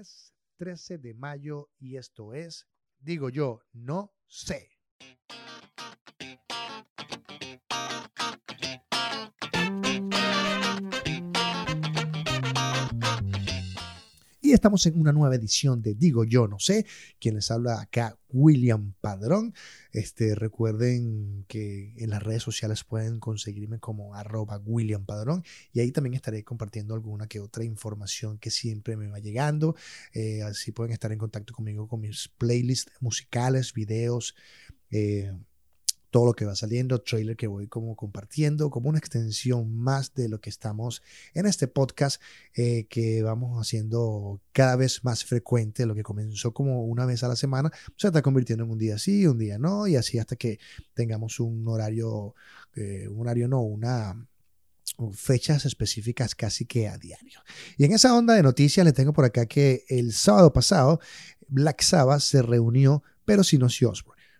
lunes 13 de mayo y esto es, digo yo, no sé. Y estamos en una nueva edición de Digo Yo No Sé. Quien les habla acá, William Padrón. Este, recuerden que en las redes sociales pueden conseguirme como arroba William Padrón. Y ahí también estaré compartiendo alguna que otra información que siempre me va llegando. Eh, así pueden estar en contacto conmigo con mis playlists musicales, videos. Eh, todo lo que va saliendo, trailer que voy como compartiendo, como una extensión más de lo que estamos en este podcast eh, que vamos haciendo cada vez más frecuente, lo que comenzó como una vez a la semana, se está convirtiendo en un día sí, un día no, y así hasta que tengamos un horario, eh, un horario no, una fechas específicas casi que a diario. Y en esa onda de noticias les tengo por acá que el sábado pasado Black Sabbath se reunió, pero sin Ozzy.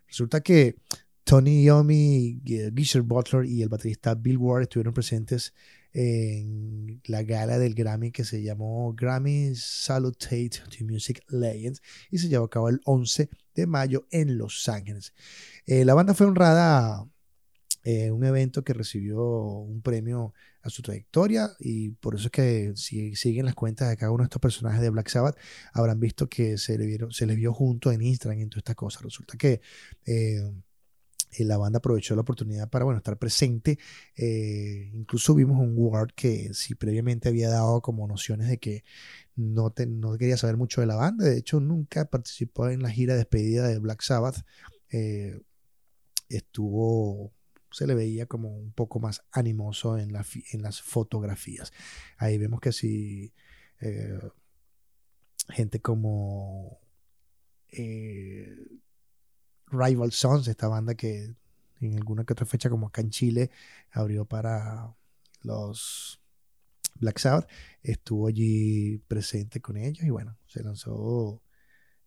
Resulta que Tony Yomi, Geezer Butler y el baterista Bill Ward estuvieron presentes en la gala del Grammy que se llamó Grammy Salutate to Music Legends y se llevó a cabo el 11 de mayo en Los Ángeles. Eh, la banda fue honrada eh, un evento que recibió un premio a su trayectoria y por eso es que si siguen las cuentas de cada uno de estos personajes de Black Sabbath habrán visto que se, le vieron, se les vio junto en Instagram y en todas estas cosas. Resulta que eh, y la banda aprovechó la oportunidad para bueno, estar presente. Eh, incluso vimos un Ward que si previamente había dado como nociones de que no, no quería saber mucho de la banda. De hecho, nunca participó en la gira de despedida de Black Sabbath. Eh, estuvo, se le veía como un poco más animoso en, en las fotografías. Ahí vemos que si eh, gente como... Rival Sons, esta banda que en alguna que otra fecha, como acá en Chile, abrió para los Black Sabbath, estuvo allí presente con ellos y bueno, se lanzó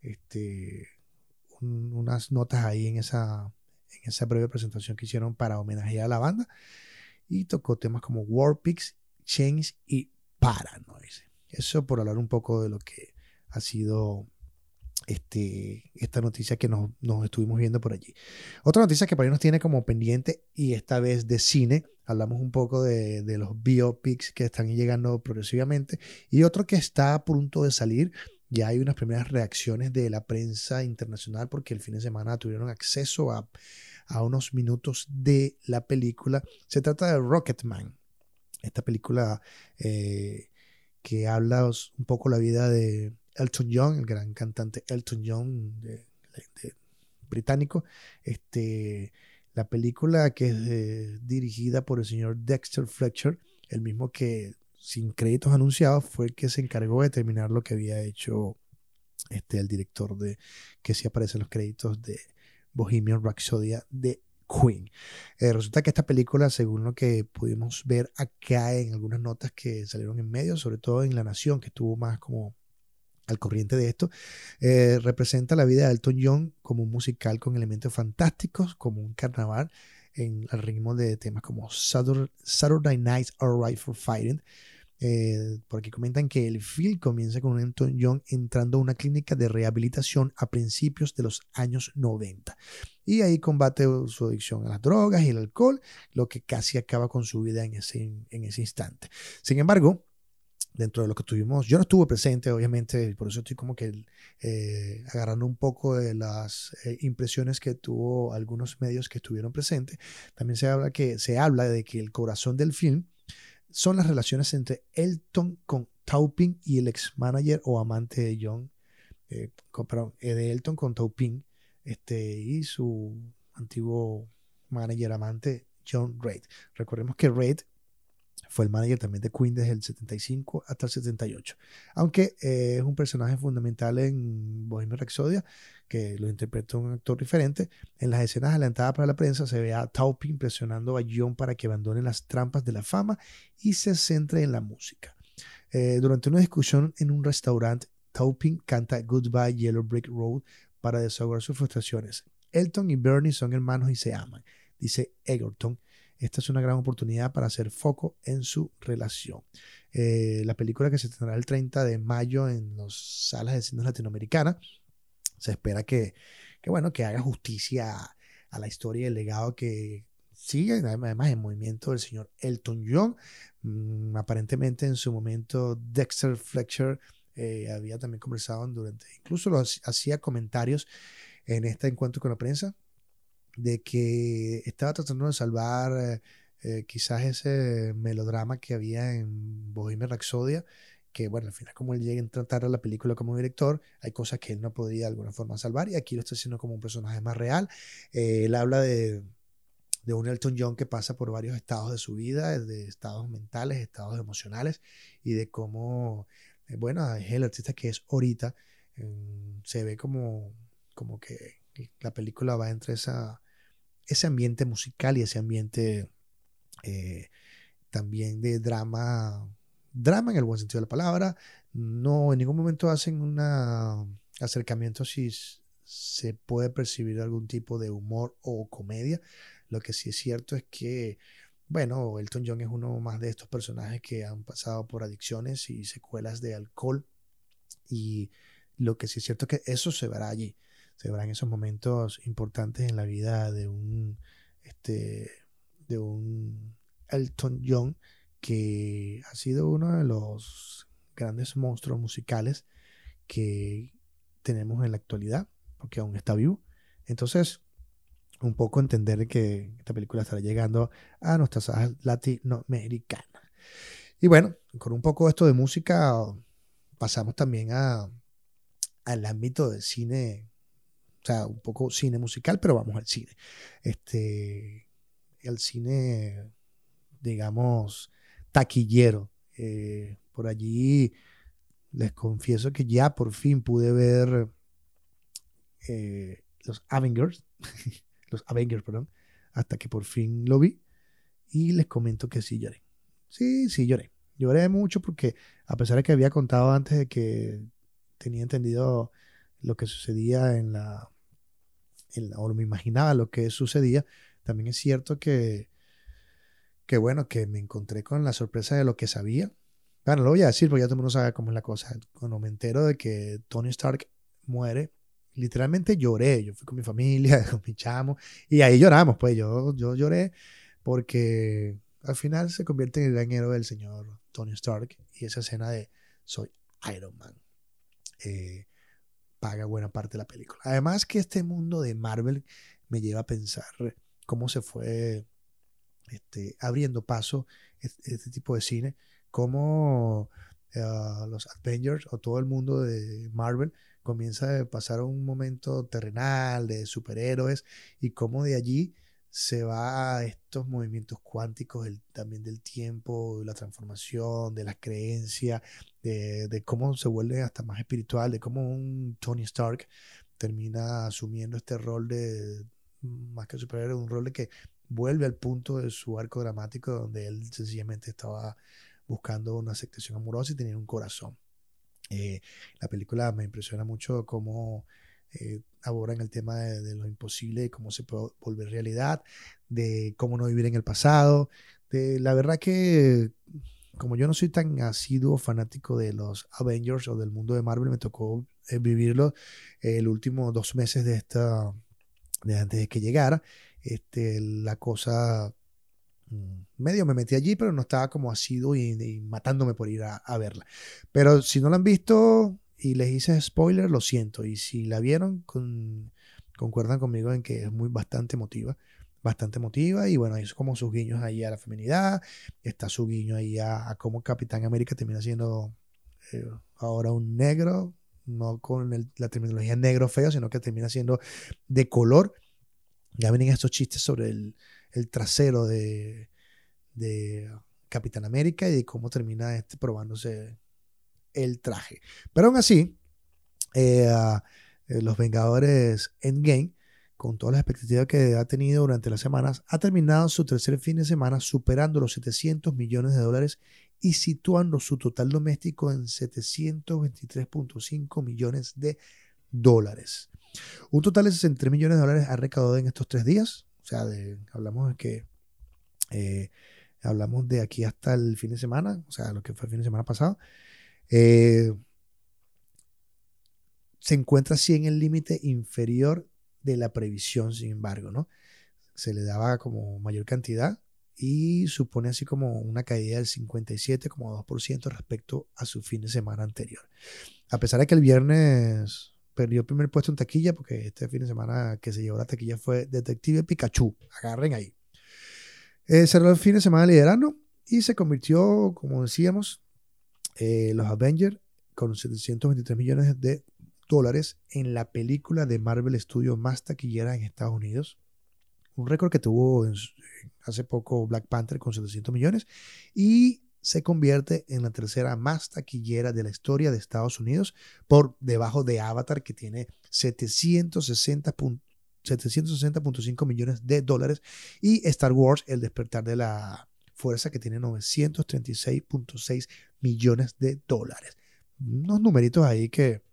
este, unas notas ahí en esa, en esa breve presentación que hicieron para homenajear a la banda y tocó temas como Warpix, Chains y Paranoid. Eso por hablar un poco de lo que ha sido este, esta noticia que nos, estuvimos viendo por allí. Otra noticia que para ahí nos tiene como pendiente y esta vez de cine, hablamos un poco de, los biopics que están llegando progresivamente y otro que está a punto de salir. Ya hay unas primeras reacciones de la prensa internacional porque el fin de semana tuvieron acceso a, unos minutos de la película. Se trata de Rocketman, esta película eh, que habla un poco la vida de, Elton John, el gran cantante Elton John británico. Este, la película que es dirigida por el señor Dexter Fletcher, el mismo que sin créditos anunciados fue el que se encargó de terminar lo que había hecho este, el director de que sí aparece en los créditos de Bohemian Rhapsody de Queen. Eh, resulta que esta película, según lo que pudimos ver acá en algunas notas que salieron en medio, sobre todo en La Nación, que estuvo más como al corriente de esto, eh, representa la vida de Elton John como un musical con elementos fantásticos, como un carnaval en el ritmo de temas como Saturday Night's Alright for Fighting. Eh, porque comentan que el film comienza con Elton John entrando a una clínica de rehabilitación a principios de los años 90. Y ahí combate su adicción a las drogas y el alcohol, lo que casi acaba con su vida en ese, en ese instante. Sin embargo, dentro de lo que tuvimos. Yo no estuve presente, obviamente, por eso estoy como que eh, agarrando un poco de las eh, impresiones que tuvo algunos medios que estuvieron presentes. También se habla, que, se habla de que el corazón del film son las relaciones entre Elton con Taupin y el ex manager o amante de John, eh, perdón, de Elton con Taupin este, y su antiguo manager amante John Reid. Recordemos que Reid fue el manager también de Queen desde el 75 hasta el 78. Aunque eh, es un personaje fundamental en Bohemian Rhapsody, que lo interpreta un actor diferente. En las escenas adelantadas para la prensa se ve a Taupin presionando a John para que abandone las trampas de la fama y se centre en la música. Eh, durante una discusión en un restaurante, Taupin canta Goodbye Yellow Brick Road para desahogar sus frustraciones. Elton y Bernie son hermanos y se aman, dice Egerton esta es una gran oportunidad para hacer foco en su relación. Eh, la película que se tendrá el 30 de mayo en las salas de cine latinoamericanas. Se espera que, bueno, que haga justicia a, la historia y el legado que sigue, además en movimiento del señor Elton John. Mm, aparentemente en su momento Dexter Fletcher eh, había también conversado durante, incluso lo hacía comentarios en este encuentro con la prensa, de que estaba tratando de salvar eh, eh, quizás ese melodrama que había en Bohemian Rhapsody, que bueno, al final como él llega a tratar a la película como director, hay cosas que él no podía de alguna forma salvar y aquí lo está haciendo como un personaje más real. Eh, él habla de, de un Elton John que pasa por varios estados de su vida, de estados mentales, estados emocionales y de cómo, bueno, es el artista que es ahorita, se ve como, como que la película va entre esa, ese ambiente musical y ese ambiente eh, también de drama, drama en el buen sentido de la palabra. No, en ningún momento hacen un acercamiento si se puede percibir algún tipo de humor o comedia. Lo que sí es cierto es que, bueno, Elton John es uno más de estos personajes que han pasado por adicciones y secuelas de alcohol. Y lo que sí es cierto es que eso se verá allí se verán esos momentos importantes en la vida de un, este, de un Elton John que ha sido uno de los grandes monstruos musicales que tenemos en la actualidad, porque aún está vivo. Entonces, un poco entender que esta película estará llegando a nuestras salas latinoamericanas. Y bueno, con un poco esto de música, pasamos también a, al ámbito del cine o sea, un poco cine musical, pero vamos al cine. Este, el cine, digamos, taquillero. Eh, por allí les confieso que ya por fin pude ver eh, los Avengers, los Avengers, perdón, hasta que por fin lo vi y les comento que sí lloré. Sí, sí lloré. Lloré mucho porque a pesar de que había contado antes de que tenía entendido lo que sucedía en la o me imaginaba lo que sucedía, también es cierto que, que, bueno, que me encontré con la sorpresa de lo que sabía. Bueno, lo voy a decir porque ya todo el mundo sabe cómo es la cosa. Cuando me entero de que Tony Stark muere, literalmente lloré. Yo fui con mi familia, con mi chamo, y ahí lloramos, pues yo, yo lloré porque al final se convierte en el gran del señor Tony Stark y esa escena de soy Iron Man. Eh, paga buena parte de la película. Además que este mundo de Marvel me lleva a pensar cómo se fue este, abriendo paso este, este, tipo de cine, cómo eh, los Avengers o todo el mundo de Marvel comienza a pasar un momento terrenal de superhéroes y cómo de allí se va a estos movimientos cuánticos también del tiempo, de la transformación, de la creencia, de, cómo se vuelve hasta más espiritual, de cómo un Tony Stark termina asumiendo este rol de, más que superhéroe, un rol de que vuelve al punto de su arco dramático donde él sencillamente estaba buscando una aceptación amorosa y tenía un corazón. Eh, la película me impresiona mucho cómo eh, abordan el tema de, lo imposible, de cómo se puede volver realidad, de cómo no vivir en el pasado. De, la verdad que como yo no soy tan asiduo fanático de los Avengers o del mundo de Marvel, me tocó eh, vivirlo el último dos meses de esta, de antes de que llegara. Este, la cosa mm, medio me metí allí, pero no estaba como asiduo y, matándome por ir a, verla. Pero si no la han visto, y les hice spoiler, lo siento. Y si la vieron, con, concuerdan conmigo en que es muy bastante emotiva. Bastante emotiva. Y bueno, es como sus guiños ahí a la feminidad. Está su guiño ahí a, cómo Capitán América termina siendo eh, ahora un negro. No con la terminología negro feo, sino que termina siendo de color. Ya vienen estos chistes sobre el, trasero de, de Capitán América y de cómo termina este probándose el traje. Pero aún así, eh, eh, los Vengadores Endgame, con todas las expectativas que ha tenido durante las semanas, ha terminado su tercer fin de semana superando los 700 millones de dólares y situando su total doméstico en 723.5 millones de dólares. Un total de 63 millones de dólares ha recaudado en estos tres días. O sea, hablamos de que Eh, hablamos de aquí hasta el fin de semana, o sea, lo que fue el fin de semana pasado. Eh, se encuentra así en el límite inferior de la previsión, sin embargo, ¿no? Se le daba como mayor cantidad y supone así como una caída del 57,2% respecto a su fin de semana anterior. A pesar de que el viernes perdió el primer puesto en taquilla, porque este fin de semana que se llevó la taquilla fue Detective Pikachu. Agarren ahí. Eh, cerró el fin de semana liderando y se convirtió, como decíamos, eh, los Avengers con 723 millones de dólares en la película de Marvel Studios más taquillera en Estados Unidos. Un récord que tuvo hace poco Black Panther con 700 millones y se convierte en la tercera más taquillera de la historia de Estados Unidos por debajo de Avatar que tiene 760.5 millones de dólares y Star Wars El despertar de la fuerza que tiene 936.6 millones de dólares. Unos numeritos ahí que,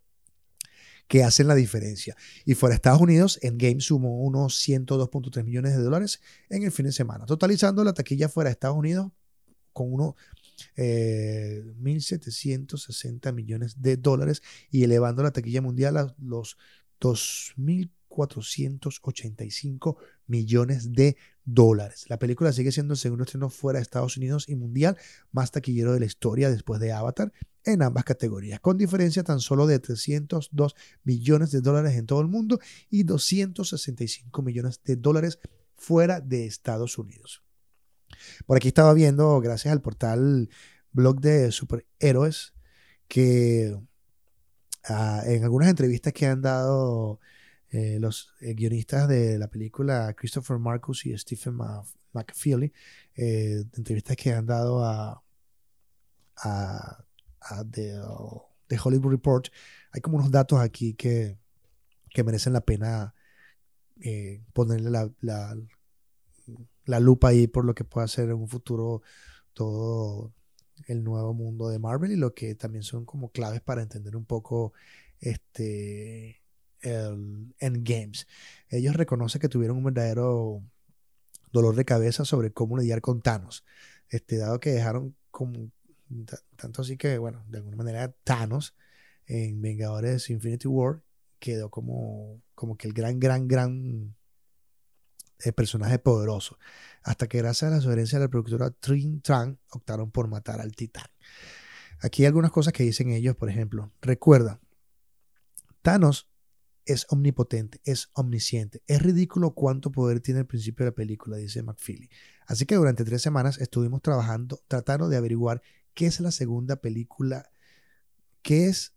que hacen la diferencia. Y fuera de Estados Unidos, Endgame sumó unos 102.3 millones de dólares en el fin de semana, totalizando la taquilla fuera de Estados Unidos con unos 1.760 eh, millones de dólares y elevando la taquilla mundial a los 2.485 millones de dólares. La película sigue siendo el segundo estreno fuera de Estados Unidos y mundial más taquillero de la historia después de Avatar en ambas categorías, con diferencia tan solo de 302 millones de dólares en todo el mundo y 265 millones de dólares fuera de Estados Unidos. Por aquí estaba viendo, gracias al portal blog de superhéroes, que ah, en algunas entrevistas que han dado eh, los eh, guionistas de la película Christopher Marcus y Stephen McFeely, eh, entrevistas que han dado a, a, The, Hollywood Report, hay como unos datos aquí que, merecen la pena ponerle la, la lupa ahí por lo que pueda ser en un futuro todo el nuevo mundo de Marvel y lo que también son como claves para entender un poco este el Endgames. Ellos reconocen que tuvieron un verdadero dolor de cabeza sobre cómo lidiar con Thanos. Este, dado que dejaron como tanto así que, bueno, de alguna manera Thanos en Vengadores Infinity War quedó como, como que el gran, gran, gran el personaje poderoso, hasta que gracias a la sugerencia de la productora Trin Tran optaron por matar al titán. Aquí hay algunas cosas que dicen ellos, por ejemplo, recuerda, Thanos es omnipotente, es omnisciente. Es ridículo cuánto poder tiene el principio de la película, dice McFeely. Así que durante tres semanas estuvimos trabajando, tratando de averiguar qué es la segunda película, qué es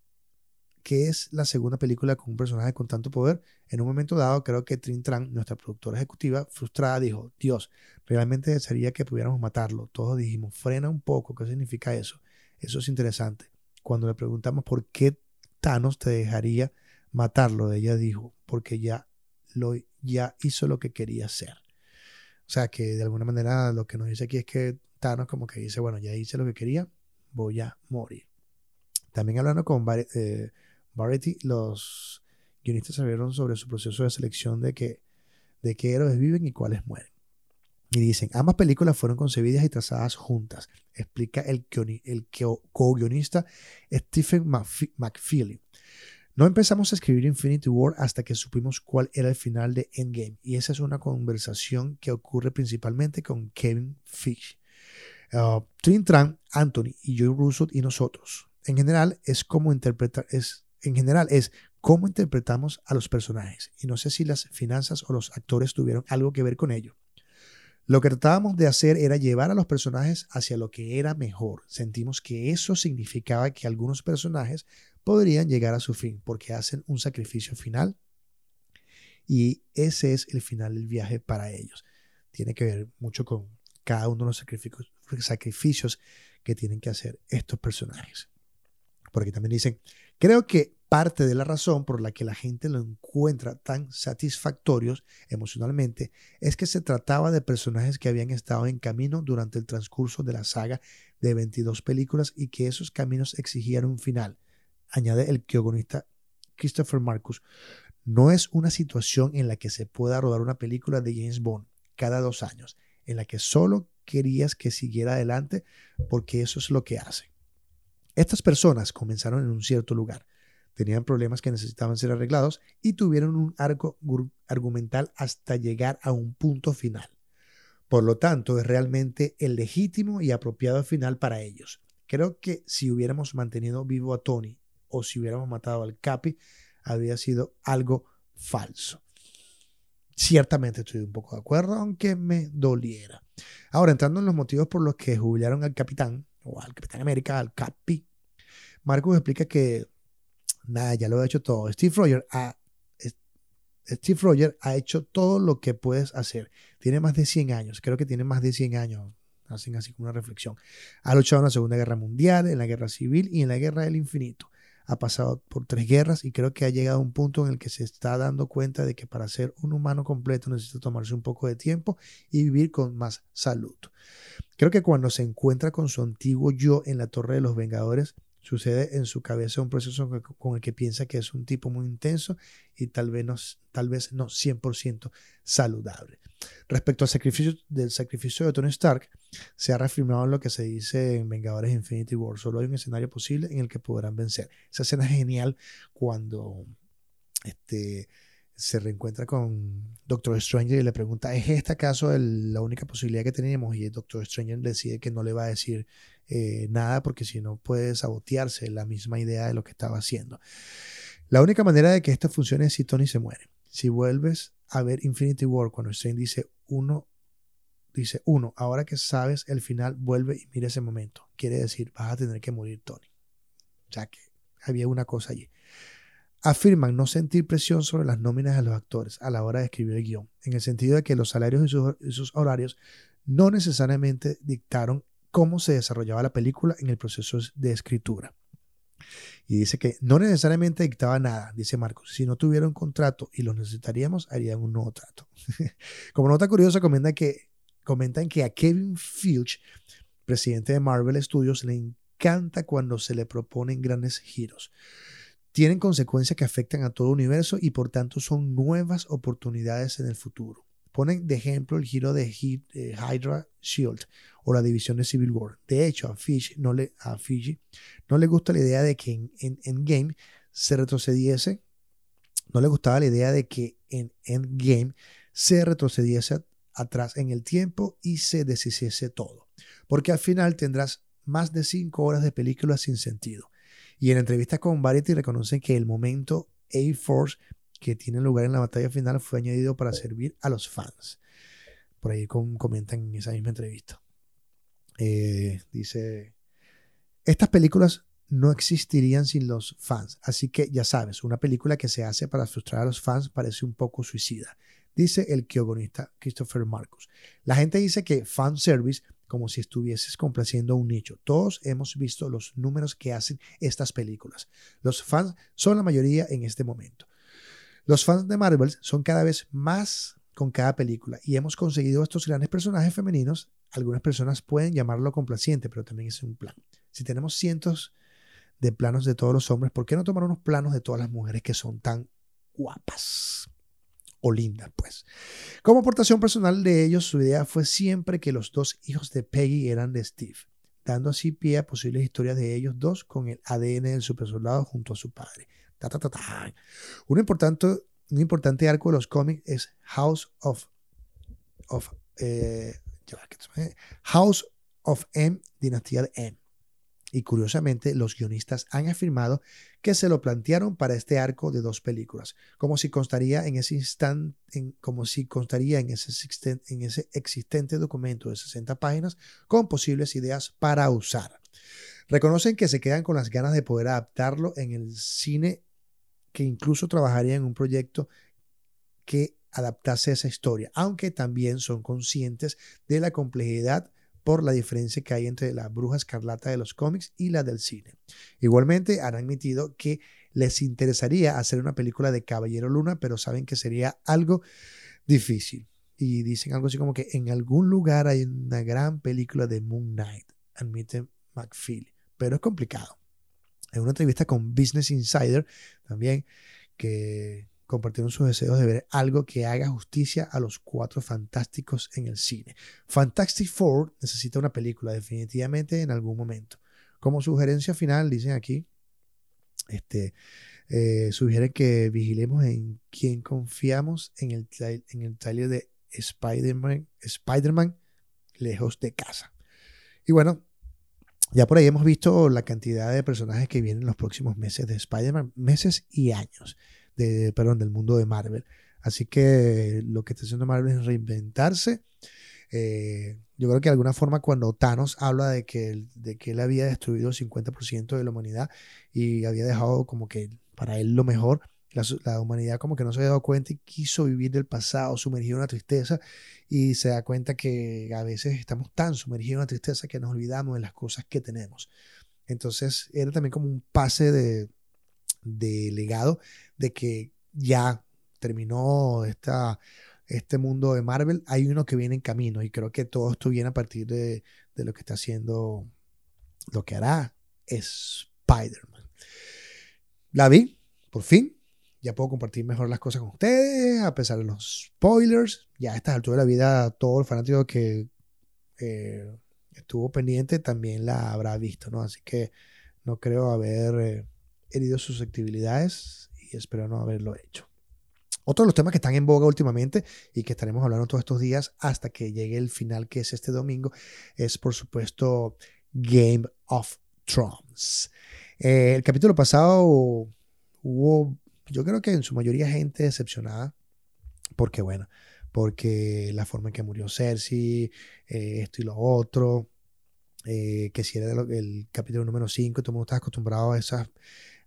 que es la segunda película con un personaje con tanto poder. En un momento dado, creo que Trin Tran, nuestra productora ejecutiva, frustrada, dijo, Dios, realmente desearía que pudiéramos matarlo. Todos dijimos, frena un poco, ¿qué significa eso? Eso es interesante. Cuando le preguntamos por qué Thanos te dejaría matarlo, ella dijo, porque ya, lo, ya hizo lo que quería hacer. O sea que de alguna manera lo que nos dice aquí es que Thanos como que dice, bueno, ya hice lo que quería, voy a morir. También hablando con eh, Variety, los guionistas sabieron sobre su proceso de selección de, que, de qué héroes viven y cuáles mueren. Y dicen, ambas películas fueron concebidas y trazadas juntas, explica el, el co-guionista Stephen McFeely. No empezamos a escribir Infinity War hasta que supimos cuál era el final de Endgame, y esa es una conversación que ocurre principalmente con Kevin Fish, uh, Tran, Anthony y Joe Russo y nosotros. En general es como interpretar, es en general es cómo interpretamos a los personajes. Y no sé si las finanzas o los actores tuvieron algo que ver con ello. Lo que tratábamos de hacer era llevar a los personajes hacia lo que era mejor. Sentimos que eso significaba que algunos personajes podrían llegar a su fin porque hacen un sacrificio final y ese es el final del viaje para ellos. Tiene que ver mucho con cada uno de los sacrificios, que tienen que hacer estos personajes. Porque también dicen, Creo que parte de la razón por la que la gente lo encuentra tan satisfactorios emocionalmente es que se trataba de personajes que habían estado en camino durante el transcurso de la saga de 22 películas y que esos caminos exigían un final, añade el guionista Christopher Marcus. No es una situación en la que se pueda rodar una película de James Bond cada dos años, en la que solo querías que siguiera adelante porque eso es lo que hace. Estas personas comenzaron en un cierto lugar, tenían problemas que necesitaban ser arreglados y tuvieron un arco argumental hasta llegar a un punto final. Por lo tanto, es realmente el legítimo y apropiado final para ellos. Creo que si hubiéramos mantenido vivo a Tony o si hubiéramos matado al Capi, habría sido algo falso. Ciertamente estoy un poco de acuerdo, aunque me doliera. Ahora, entrando en los motivos por los que jubilaron al capitán, o al Capitán América, al Capi, Marcus explica que nada, ya lo ha hecho todo. Steve Rogers ha, Steve Rogers ha hecho todo lo que puedes hacer. Tiene más de 100 años, creo que tiene más de 100 años, hacen así como una reflexión. Ha luchado en la Segunda Guerra Mundial, en la Guerra Civil y en la Guerra del Infinito ha pasado por tres guerras y creo que ha llegado a un punto en el que se está dando cuenta de que para ser un humano completo necesita tomarse un poco de tiempo y vivir con más salud. Creo que cuando se encuentra con su antiguo yo en la Torre de los Vengadores, sucede en su cabeza un proceso con el que piensa que es un tipo muy intenso y tal vez no, tal vez no 100% saludable. Respecto al sacrificio, del sacrificio de Tony Stark, se ha reafirmado lo que se dice en Vengadores Infinity War. Solo hay un escenario posible en el que podrán vencer. Esa escena es genial cuando este, se reencuentra con Doctor Stranger y le pregunta, ¿es este acaso la única posibilidad que tenemos? Y el Doctor Stranger decide que no le va a decir eh, nada porque si no puede sabotearse la misma idea de lo que estaba haciendo. La única manera de que esto funcione es si Tony se muere. Si vuelves a ver Infinity War cuando Strange dice uno, dice uno, ahora que sabes el final, vuelve y mira ese momento. Quiere decir, vas a tener que morir Tony. O sea que había una cosa allí. Afirman no sentir presión sobre las nóminas de los actores a la hora de escribir el guion, en el sentido de que los salarios y sus horarios no necesariamente dictaron cómo se desarrollaba la película en el proceso de escritura. Y dice que no necesariamente dictaba nada, dice Marcos. Si no tuviera un contrato y lo necesitaríamos, harían un nuevo trato. Como nota curiosa, comenta que, comentan que a Kevin Filch, presidente de Marvel Studios, le encanta cuando se le proponen grandes giros. Tienen consecuencias que afectan a todo el universo y por tanto son nuevas oportunidades en el futuro. Ponen de ejemplo el giro de Hydra Shield o la división de Civil War. De hecho, a, Fish no le, a Fiji no le gusta la idea de que en, Endgame se retrocediese. No le gustaba la idea de que en Endgame se retrocediese atrás en el tiempo y se deshiciese todo. Porque al final tendrás más de cinco horas de película sin sentido. Y en entrevistas con Variety reconocen que el momento A-Force que tiene lugar en la batalla final fue añadido para servir a los fans. Por ahí comentan en esa misma entrevista. Eh, dice, estas películas no existirían sin los fans, así que ya sabes, una película que se hace para frustrar a los fans parece un poco suicida, dice el guionista Christopher Marcus. La gente dice que fan service como si estuvieses complaciendo a un nicho. Todos hemos visto los números que hacen estas películas. Los fans son la mayoría en este momento. Los fans de Marvel son cada vez más con cada película y hemos conseguido estos grandes personajes femeninos. Algunas personas pueden llamarlo complaciente, pero también es un plan. Si tenemos cientos de planos de todos los hombres, ¿por qué no tomar unos planos de todas las mujeres que son tan guapas? o lindas, pues. Como aportación personal de ellos, su idea fue siempre que los dos hijos de Peggy eran de Steve, dando así pie a posibles historias de ellos dos con el ADN del supersoldado junto a su padre. Un, importante, arco de los cómics es House of, of eh, House of M, Dinastía de M. Y curiosamente, los guionistas han afirmado que se lo plantearon para este arco de dos películas, como si constaría en ese instante, como si constaría en ese existente documento de 60 páginas con posibles ideas para usar. Reconocen que se quedan con las ganas de poder adaptarlo en el cine que incluso trabajaría en un proyecto que adaptase esa historia, aunque también son conscientes de la complejidad por la diferencia que hay entre la bruja escarlata de los cómics y la del cine. Igualmente han admitido que les interesaría hacer una película de Caballero Luna, pero saben que sería algo difícil. Y dicen algo así como que en algún lugar hay una gran película de Moon Knight, admite McFeely, pero es complicado en una entrevista con Business Insider también, que compartieron sus deseos de ver algo que haga justicia a los cuatro fantásticos en el cine. Fantastic Four necesita una película definitivamente en algún momento. Como sugerencia final, dicen aquí, este, eh, sugiere que vigilemos en quién confiamos en el, en de Spider-Man Spider lejos de casa. Y bueno, ya por ahí hemos visto la cantidad de personajes que vienen en los próximos meses de Spider-Man, meses y años, de, perdón, del mundo de Marvel. Así que lo que está haciendo Marvel es reinventarse. Eh, yo creo que de alguna forma cuando Thanos habla de que, de que él había destruido el 50% de la humanidad y había dejado como que para él lo mejor, la, humanidad como que no se había dado cuenta y quiso vivir del pasado, sumergido en una tristeza y se da cuenta que a veces estamos tan sumergidos en una tristeza que nos olvidamos de las cosas que tenemos. Entonces era también como un pase de, de legado de que ya terminó esta, este mundo de Marvel, hay uno que viene en camino y creo que todo esto viene a partir de, de lo que está haciendo, lo que hará Spider-Man. La vi, por fin, ya puedo compartir mejor las cosas con ustedes, a pesar de los spoilers. Ya a estas alturas de la vida, todo el fanático que eh, estuvo pendiente también la habrá visto, ¿no? Así que no creo haber eh, herido susceptibilidades y espero no haberlo hecho. Otro de los temas que están en boga últimamente y que estaremos hablando todos estos días hasta que llegue el final, que es este domingo, es por supuesto Game of Thrones. Eh, el capítulo pasado hubo yo creo que en su mayoría gente decepcionada, porque bueno, porque la forma en que murió Cersei, eh, esto y lo otro, eh, que si era el capítulo número 5, todo el mundo estaba acostumbrado a esas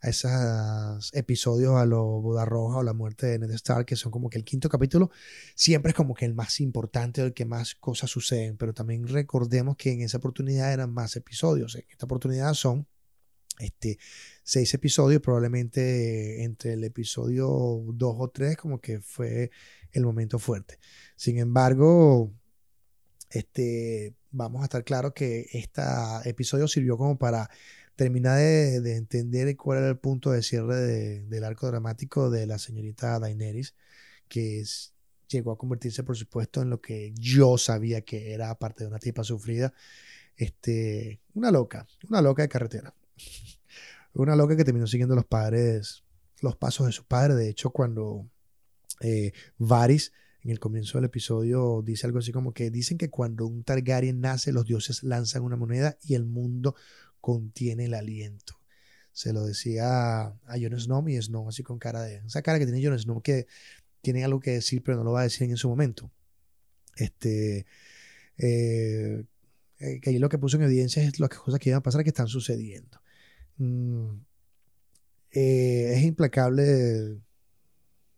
a esos episodios a lo Boda Roja o la muerte de Ned Stark, que son como que el quinto capítulo siempre es como que el más importante, el que más cosas suceden, pero también recordemos que en esa oportunidad eran más episodios, en esta oportunidad son este, seis episodios, probablemente entre el episodio 2 o 3 como que fue el momento fuerte. Sin embargo, este, vamos a estar claros que este episodio sirvió como para terminar de, entender cuál era el punto de cierre del arco dramático de la señorita Daenerys, que llegó a convertirse, por supuesto, en lo que yo sabía que era, aparte de una tipa sufrida, este, una loca, una loca de carretera. Una loca que terminó siguiendo los padres, los pasos de su padre. De hecho, cuando eh, Varys en el comienzo del episodio dice algo así como que dicen que cuando un Targaryen nace, los dioses lanzan una moneda y el mundo contiene el aliento. Se lo decía a Jon Snow y Snow así con cara de... Esa cara que tiene Jon Snow que tiene algo que decir pero no lo va a decir en su momento. Este... Eh, eh, que ahí lo que puso en evidencia es las cosas que iban a pasar que están sucediendo. Mm, eh, es implacable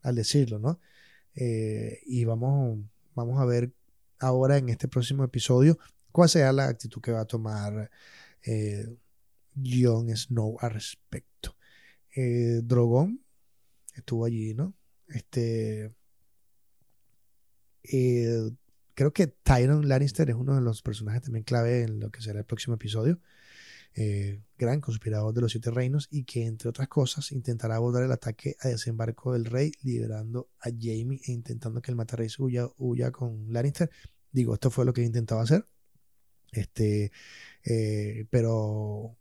al decirlo, ¿no? Eh, y vamos, vamos a ver ahora en este próximo episodio cuál será la actitud que va a tomar eh, Jon Snow al respecto. Drogon estuvo allí, ¿no? Este. creo que Tyron Lannister es uno de los personajes también clave en lo que será el próximo episodio. Eh, gran conspirador de los siete reinos y que entre otras cosas intentará abordar el ataque a desembarco del rey liberando a Jamie e intentando que el matarrey huya, huya con Lannister. Digo, esto fue lo que intentaba hacer. Este, eh, pero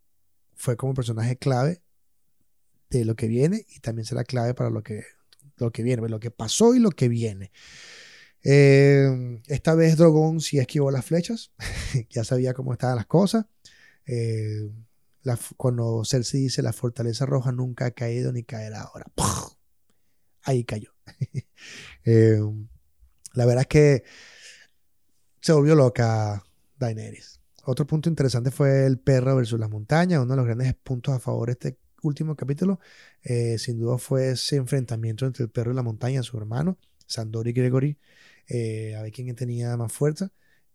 fue como personaje clave de lo que viene y también será clave para lo que, lo que viene, lo que pasó y lo que viene. Eh, esta vez Drogon sí esquivó las flechas, ya sabía cómo estaban las cosas. Eh, cuando Cersei dice la fortaleza roja nunca ha caído ni caerá ahora. Ahí cayó. Eh, la verdad es que se volvió loca Daenerys. Otro punto interesante fue el perro versus las montañas. Uno de los grandes puntos a favor de este último capítulo, eh, sin duda, fue ese enfrentamiento entre el perro y la montaña, su hermano, Sandor y Gregory, a ver quién tenía más fuerza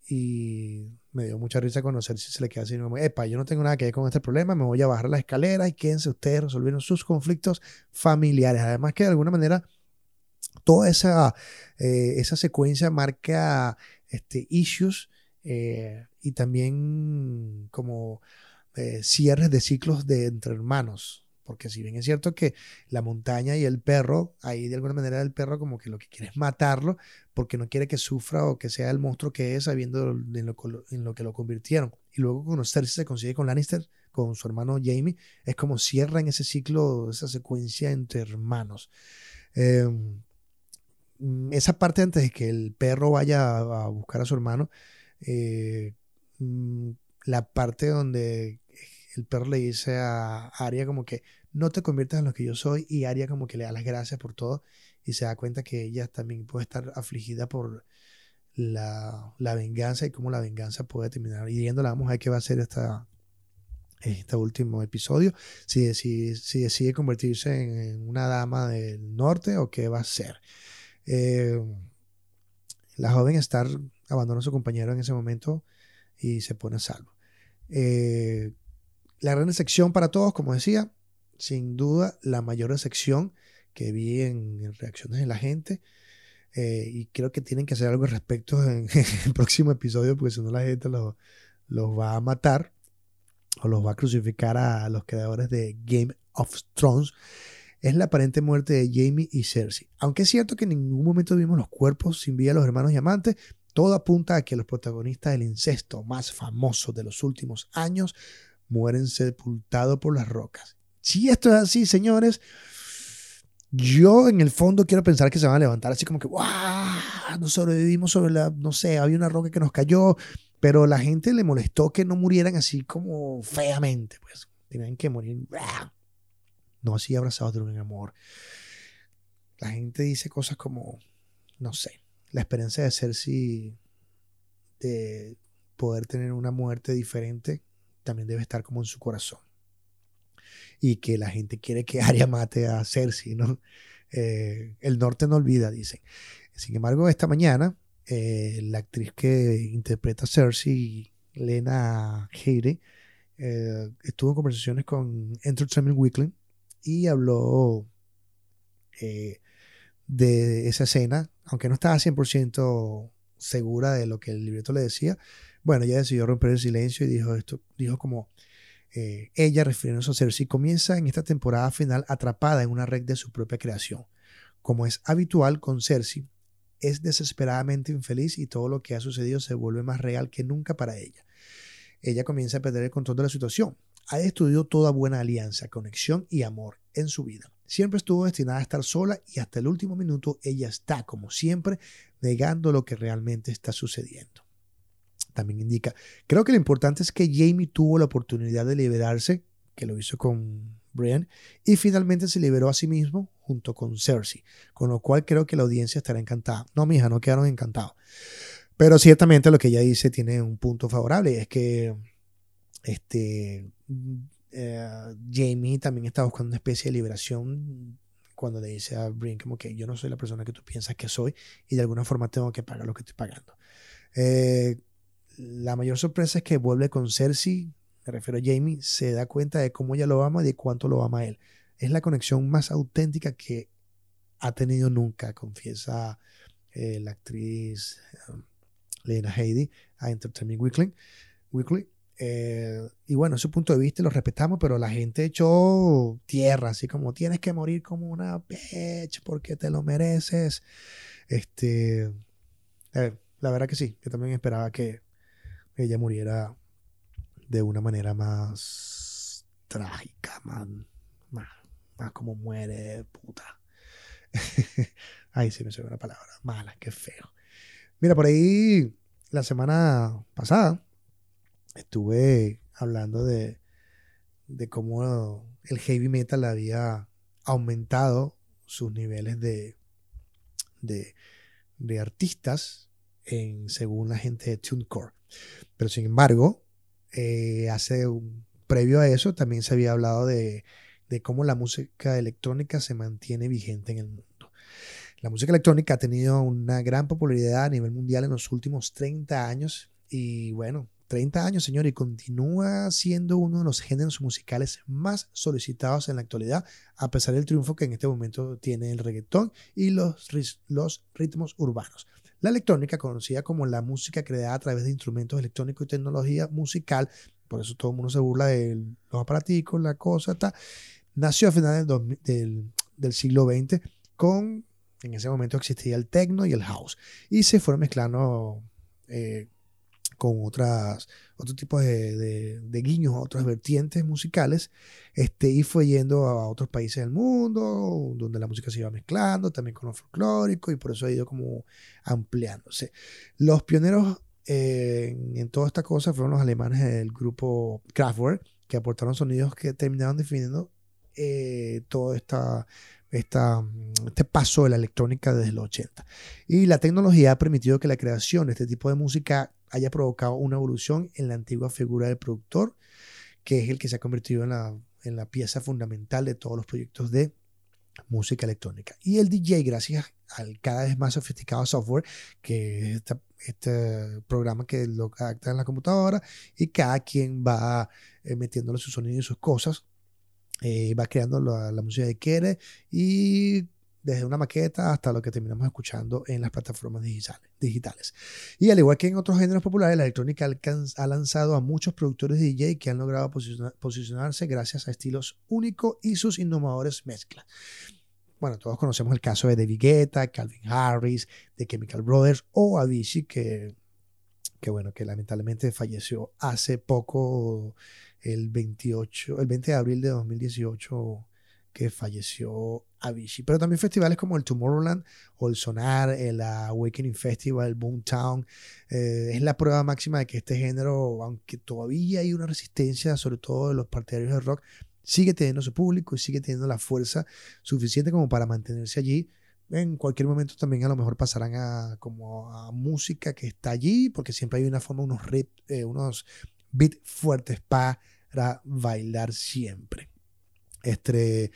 y me dio mucha risa conocer si se le queda así, epa, yo no tengo nada que ver con este problema, me voy a bajar la escalera y quédense ustedes resolviendo sus conflictos familiares. Además que de alguna manera toda esa, eh, esa secuencia marca este, issues eh, y también como eh, cierres de ciclos de entre hermanos. Porque si bien es cierto que la montaña y el perro, ahí de alguna manera el perro como que lo que quiere es matarlo porque no quiere que sufra o que sea el monstruo que es sabiendo en lo, en lo que lo convirtieron. Y luego cuando Cersei se consigue con Lannister, con su hermano Jamie, es como cierran ese ciclo, esa secuencia entre hermanos. Em, esa parte antes de que el perro vaya a, buscar a su hermano, eh, mm, la parte donde el perro le dice a Arya como que no te conviertas en lo que yo soy y Arya como que le da las gracias por todo y se da cuenta que ella también puede estar afligida por la, venganza y cómo la venganza puede terminar hiriéndola. Vamos a ver qué va a ser esta, este último episodio, si, si decide convertirse en, una dama del norte o qué va a hacer. Eh, la joven Star abandona a su compañero en ese momento y se pone a salvo. Eh, la gran sección para todos, como decía, sin duda la mayor sección que vi en, reacciones de la gente. Eh, y creo que tienen que hacer algo al respecto en, el próximo episodio, porque si no la gente los, va a matar o los va a crucificar a los creadores de Game of Thrones. Es la aparente muerte de Jamie y Cersei. Aunque es cierto que en ningún momento vimos los cuerpos sin vida de los hermanos diamantes, todo apunta a que los protagonistas del incesto más famoso de los últimos años mueren sepultados por las rocas. Si esto es así, señores, yo en el fondo quiero pensar que se van a levantar así como que, ¡wow! Nos sobrevivimos sobre la, no sé, había una roca que nos cayó, pero la gente le molestó que no murieran así como feamente, pues tenían que morir, no así abrazados de un amor. La gente dice cosas como, no sé, la experiencia de ser si de poder tener una muerte diferente también debe estar como en su corazón. Y que la gente quiere que Arya mate a Cersei, ¿no? Eh, el norte no olvida, dicen. Sin embargo, esta mañana, eh, la actriz que interpreta a Cersei, Lena Headey, eh, estuvo en conversaciones con Entertainment Weekly y habló de esa escena, aunque no estaba 100% segura de lo que el libreto le decía, bueno, ella decidió romper el silencio y dijo esto, dijo como eh, ella, refiriéndose a Cersei, comienza en esta temporada final atrapada en una red de su propia creación. Como es habitual con Cersei, es desesperadamente infeliz y todo lo que ha sucedido se vuelve más real que nunca para ella. Ella comienza a perder el control de la situación. Ha destruido toda buena alianza, conexión y amor en su vida. Siempre estuvo destinada a estar sola y hasta el último minuto ella está, como siempre, negando lo que realmente está sucediendo también indica. Creo que lo importante es que Jamie tuvo la oportunidad de liberarse, que lo hizo con Brian, y finalmente se liberó a sí mismo junto con Cersei, con lo cual creo que la audiencia estará encantada. No, mija, no quedaron encantados. Pero ciertamente lo que ella dice tiene un punto favorable, es que este, eh, Jamie también está buscando una especie de liberación cuando le dice a Brian como que yo no soy la persona que tú piensas que soy y de alguna forma tengo que pagar lo que estoy pagando. Eh, la mayor sorpresa es que vuelve con Cersei, me refiero a Jamie, se da cuenta de cómo ella lo ama y de cuánto lo ama a él. Es la conexión más auténtica que ha tenido nunca, confiesa eh, la actriz um, Lena Headey a Entertainment Weekly. Weekly. Eh, y bueno, ese punto de vista lo respetamos, pero la gente echó tierra, así como tienes que morir como una bitch porque te lo mereces. Este, eh, la verdad que sí, yo también esperaba que ella muriera de una manera más trágica, más, más, como muere, puta. Ay, sí me suena una palabra mala, qué feo. Mira, por ahí la semana pasada estuve hablando de, de cómo el heavy metal había aumentado sus niveles de, de, de artistas en, según la gente de TuneCore. Pero sin embargo, eh, hace un, previo a eso también se había hablado de, cómo la música electrónica se mantiene vigente en el mundo. La música electrónica ha tenido una gran popularidad a nivel mundial en los últimos 30 años y bueno, 30 años, señor, y continúa siendo uno de los géneros musicales más solicitados en la actualidad, a pesar del triunfo que en este momento tiene el reggaetón y los, los ritmos urbanos. La electrónica, conocida como la música creada a través de instrumentos electrónicos y tecnología musical, por eso todo el mundo se burla de los aparaticos, la cosa, nació a finales del, del, siglo XX con, en ese momento existía el techno y el house, y se fueron mezclando eh, con otras, otro tipo de, guiños otras vertientes musicales, este, y fue yendo a otros países del mundo, donde la música se iba mezclando, también con lo folclórico, y por eso ha ido como ampliándose. Los pioneros eh, en toda esta cosa fueron los alemanes del grupo Kraftwerk, que aportaron sonidos que terminaron definiendo eh, todo esta, este paso de la electrónica desde los 80. Y la tecnología ha permitido que la creación de este tipo de música haya provocado una evolución en la antigua figura del productor, que es el que se ha convertido en la, en la pieza fundamental de todos los proyectos de música electrónica. Y el DJ, gracias al cada vez más sofisticado software, que es este programa que lo adapta en la computadora y cada quien va eh, metiéndole su sonido y sus cosas, eh, va creando la, la, música que quiere y desde una maqueta hasta lo que terminamos escuchando en las plataformas digitales. Y al igual que en otros géneros populares, la electrónica ha lanzado a muchos productores de DJ que han logrado posicionarse gracias a estilos únicos y sus innovadores mezclas. Bueno, todos conocemos el caso de David Guetta, Calvin Harris, de Chemical Brothers o Avicii, que, que bueno, que lamentablemente falleció hace poco, el 28, el 20 de abril de 2018 que falleció Avicii. Pero también festivales como el Tomorrowland o el Sonar, el Awakening Festival, el Boomtown. Eh, es la prueba máxima de que este género, aunque todavía hay una resistencia, sobre todo de los partidarios de rock, sigue teniendo su público y sigue teniendo la fuerza suficiente como para mantenerse allí. En cualquier momento también a lo mejor pasarán a como a música que está allí, porque siempre hay una forma, unos, eh, unos beats fuertes para bailar siempre. Este,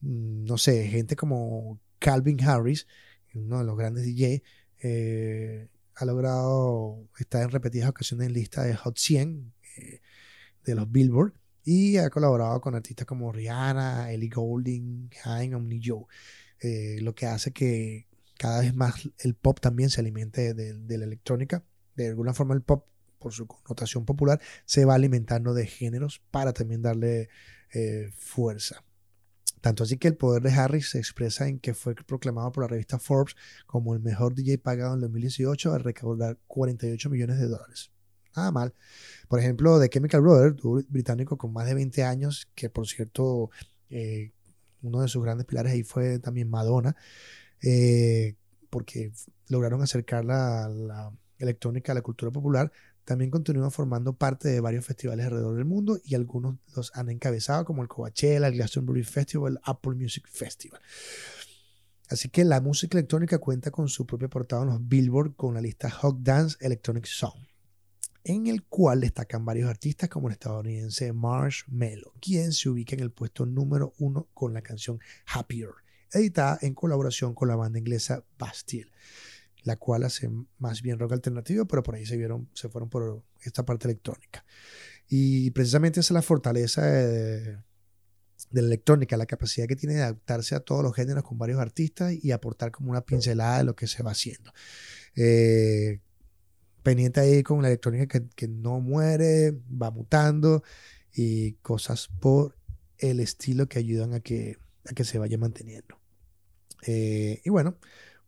mm, no sé, gente como Calvin Harris, uno de los grandes DJ, eh, ha logrado estar en repetidas ocasiones en lista de Hot 100 eh, de los Billboard y ha colaborado con artistas como Rihanna, Ellie Goulding, Hein, Omni Joe, eh, lo que hace que cada vez más el pop también se alimente de, de la electrónica. De alguna forma el pop, por su connotación popular, se va alimentando de géneros para también darle eh, fuerza. Tanto así que el poder de Harris se expresa en que fue proclamado por la revista Forbes como el mejor DJ pagado en 2018 al recaudar 48 millones de dólares. Nada mal. Por ejemplo, The Chemical Brothers, británico con más de 20 años, que por cierto, eh, uno de sus grandes pilares ahí fue también Madonna, eh, porque lograron acercar la, la electrónica a la cultura popular, también continúa formando parte de varios festivales alrededor del mundo y algunos los han encabezado como el Coachella, el Glastonbury Festival, el Apple Music Festival. Así que la música electrónica cuenta con su propio portada en los Billboard con la lista Hot Dance Electronic Song, en el cual destacan varios artistas como el estadounidense Marshmello, quien se ubica en el puesto número uno con la canción Happier, editada en colaboración con la banda inglesa Bastille la cual hace más bien rock alternativo, pero por ahí se, vieron, se fueron por esta parte electrónica. Y precisamente esa es la fortaleza de, la electrónica, la capacidad que tiene de adaptarse a todos los géneros con varios artistas y aportar como una pincelada de lo que se va haciendo. Eh, pendiente ahí con la electrónica que, no muere, va mutando y cosas por el estilo que ayudan a que, a que se vaya manteniendo. Eh, y bueno,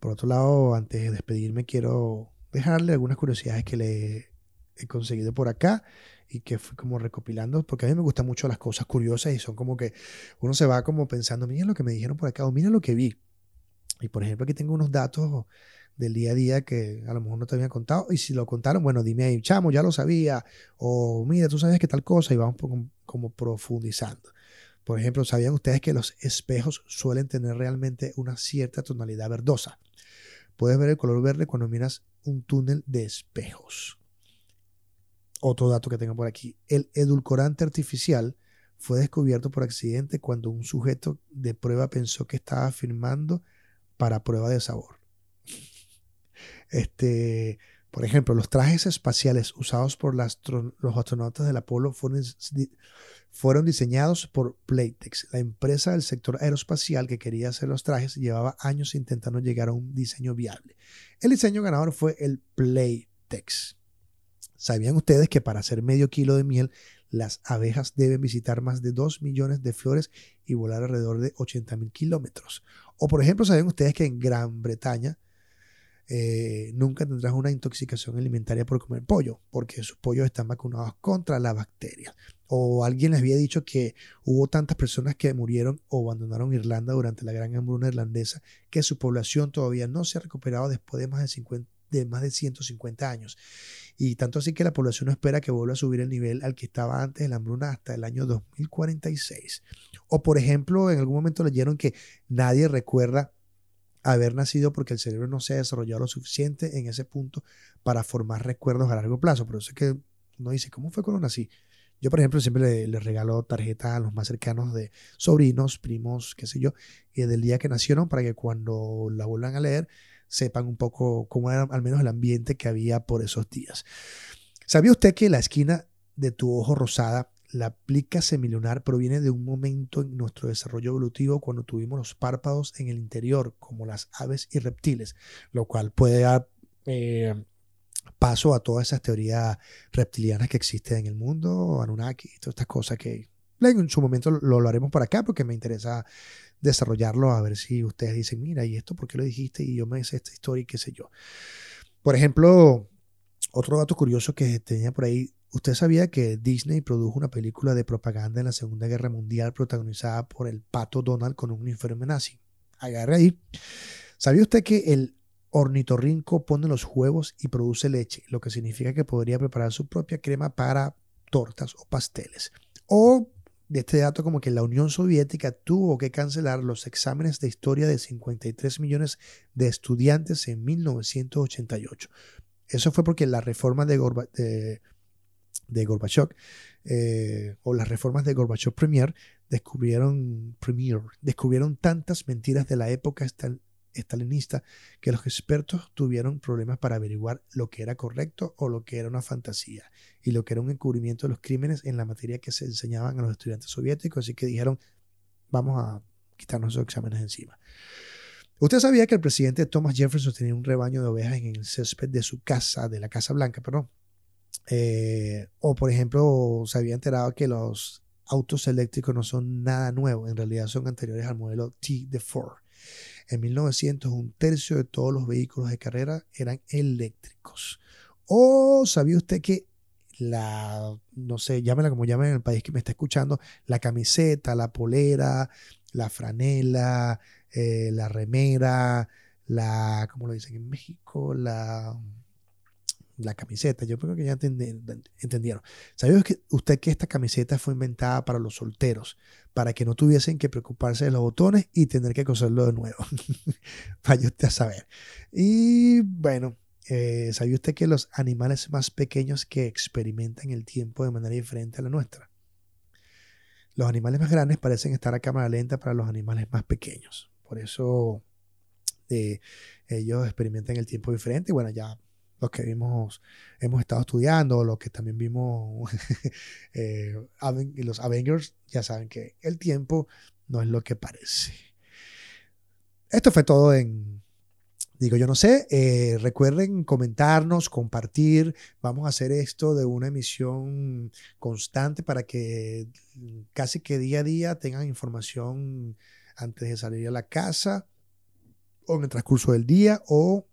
por otro lado, antes de despedirme, quiero dejarle algunas curiosidades que le he conseguido por acá y que fui como recopilando, porque a mí me gustan mucho las cosas curiosas y son como que uno se va como pensando, miren lo que me dijeron por acá o miren lo que vi. Y por ejemplo, aquí tengo unos datos del día a día que a lo mejor no te habían contado. Y si lo contaron, bueno, dime ahí, chamo, ya lo sabía. O mira, tú sabes que tal cosa y vamos como profundizando. Por ejemplo, ¿sabían ustedes que los espejos suelen tener realmente una cierta tonalidad verdosa? Puedes ver el color verde cuando miras un túnel de espejos. Otro dato que tengo por aquí. El edulcorante artificial fue descubierto por accidente cuando un sujeto de prueba pensó que estaba firmando para prueba de sabor. Este, por ejemplo, los trajes espaciales usados por los astronautas del Apolo fueron, fueron diseñados por Playtex. La empresa del sector aeroespacial que quería hacer los trajes llevaba años intentando llegar a un diseño viable. El diseño ganador fue el Playtex. ¿Sabían ustedes que para hacer medio kilo de miel, las abejas deben visitar más de 2 millones de flores y volar alrededor de 80.000 kilómetros. O por ejemplo, ¿saben ustedes que en Gran Bretaña eh, nunca tendrán una intoxicación alimentaria por comer pollo, porque sus pollos están vacunados contra la bacteria. O alguien les había dicho que hubo tantas personas que murieron o abandonaron Irlanda durante la gran hambruna irlandesa que su población todavía no se ha recuperado después de más de 50 de más de 150 años. Y tanto así que la población no espera que vuelva a subir el nivel al que estaba antes de la hambruna hasta el año 2046. O por ejemplo, en algún momento leyeron que nadie recuerda haber nacido porque el cerebro no se ha desarrollado lo suficiente en ese punto para formar recuerdos a largo plazo. Pero eso es que uno dice, ¿cómo fue cuando nací? Yo, por ejemplo, siempre le, regalo tarjetas a los más cercanos de sobrinos, primos, qué sé yo, y del día que nacieron para que cuando la vuelvan a leer sepan un poco cómo era al menos el ambiente que había por esos días. ¿Sabía usted que la esquina de tu ojo rosada, la plica semilunar, proviene de un momento en nuestro desarrollo evolutivo cuando tuvimos los párpados en el interior, como las aves y reptiles, lo cual puede dar eh, paso a todas esas teorías reptilianas que existen en el mundo, Anunnaki, todas estas cosas que en su momento lo, haremos por acá porque me interesa desarrollarlo a ver si ustedes dicen, mira, ¿y esto por qué lo dijiste? Y yo me hice esta historia y qué sé yo. Por ejemplo, otro dato curioso que tenía por ahí, ¿usted sabía que Disney produjo una película de propaganda en la Segunda Guerra Mundial protagonizada por el pato Donald con un uniforme nazi? Agarre ahí. ¿Sabía usted que el ornitorrinco pone los huevos y produce leche, lo que significa que podría preparar su propia crema para tortas o pasteles? O de este dato como que la Unión Soviética tuvo que cancelar los exámenes de historia de 53 millones de estudiantes en 1988. Eso fue porque la reforma de, de, Gorbachev eh, o las reformas de Gorbachev Premier descubrieron, Premier descubrieron tantas mentiras de la época estalinista que los expertos tuvieron problemas para averiguar lo que era correcto o lo que era una fantasía y lo que era un encubrimiento de los crímenes en la materia que se enseñaban a los estudiantes soviéticos, así que dijeron, vamos a quitarnos esos exámenes encima. Usted sabía que el presidente Thomas Jefferson tenía un rebaño de ovejas en el césped de su casa, de la Casa Blanca, perdón. Eh, o por ejemplo, se había enterado que los autos eléctricos no son nada nuevo, en realidad son anteriores al modelo T de Ford. En 1900 un tercio de todos los vehículos de carrera eran eléctricos. ¿O sabía usted que la, no sé, llámela como llamen en el país que me está escuchando, la camiseta, la polera, la franela, eh, la remera, la, ¿cómo lo dicen en México? La, la camiseta. Yo creo que ya entendieron. ¿Sabía usted que esta camiseta fue inventada para los solteros? Para que no tuviesen que preocuparse de los botones y tener que coserlo de nuevo. Vaya usted a saber. Y bueno, eh, ¿sabía usted que los animales más pequeños que experimentan el tiempo de manera diferente a la nuestra? Los animales más grandes parecen estar a cámara lenta para los animales más pequeños. Por eso eh, ellos experimentan el tiempo diferente. Y bueno, ya los que vimos, hemos estado estudiando, los que también vimos eh, los Avengers, ya saben que el tiempo no es lo que parece. Esto fue todo en, digo yo no sé, eh, recuerden comentarnos, compartir, vamos a hacer esto de una emisión constante para que casi que día a día tengan información antes de salir a la casa o en el transcurso del día o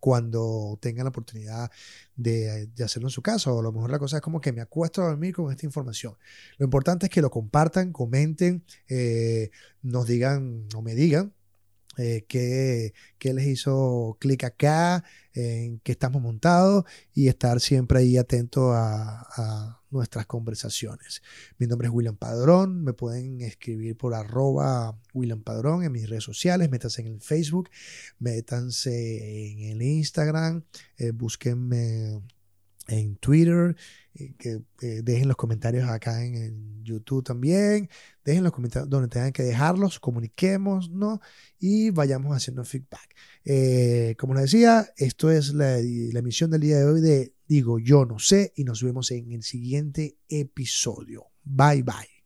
cuando tengan la oportunidad de, hacerlo en su casa. O a lo mejor la cosa es como que me acuesto a dormir con esta información. Lo importante es que lo compartan, comenten, eh, nos digan o me digan eh, qué, les hizo clic acá, en qué estamos montados y estar siempre ahí atento a, nuestras conversaciones. Mi nombre es William Padrón, me pueden escribir por arroba William Padrón en mis redes sociales, métanse en el Facebook, métanse en el Instagram, eh, búsquenme en Twitter, eh, que eh, dejen los comentarios acá en, YouTube también, dejen los comentarios donde tengan que dejarlos, comuniquemos, ¿no? Y vayamos haciendo feedback. Eh, como les decía, esto es la, la emisión del día de hoy de Digo Yo No Sé y nos vemos en el siguiente episodio. Bye bye.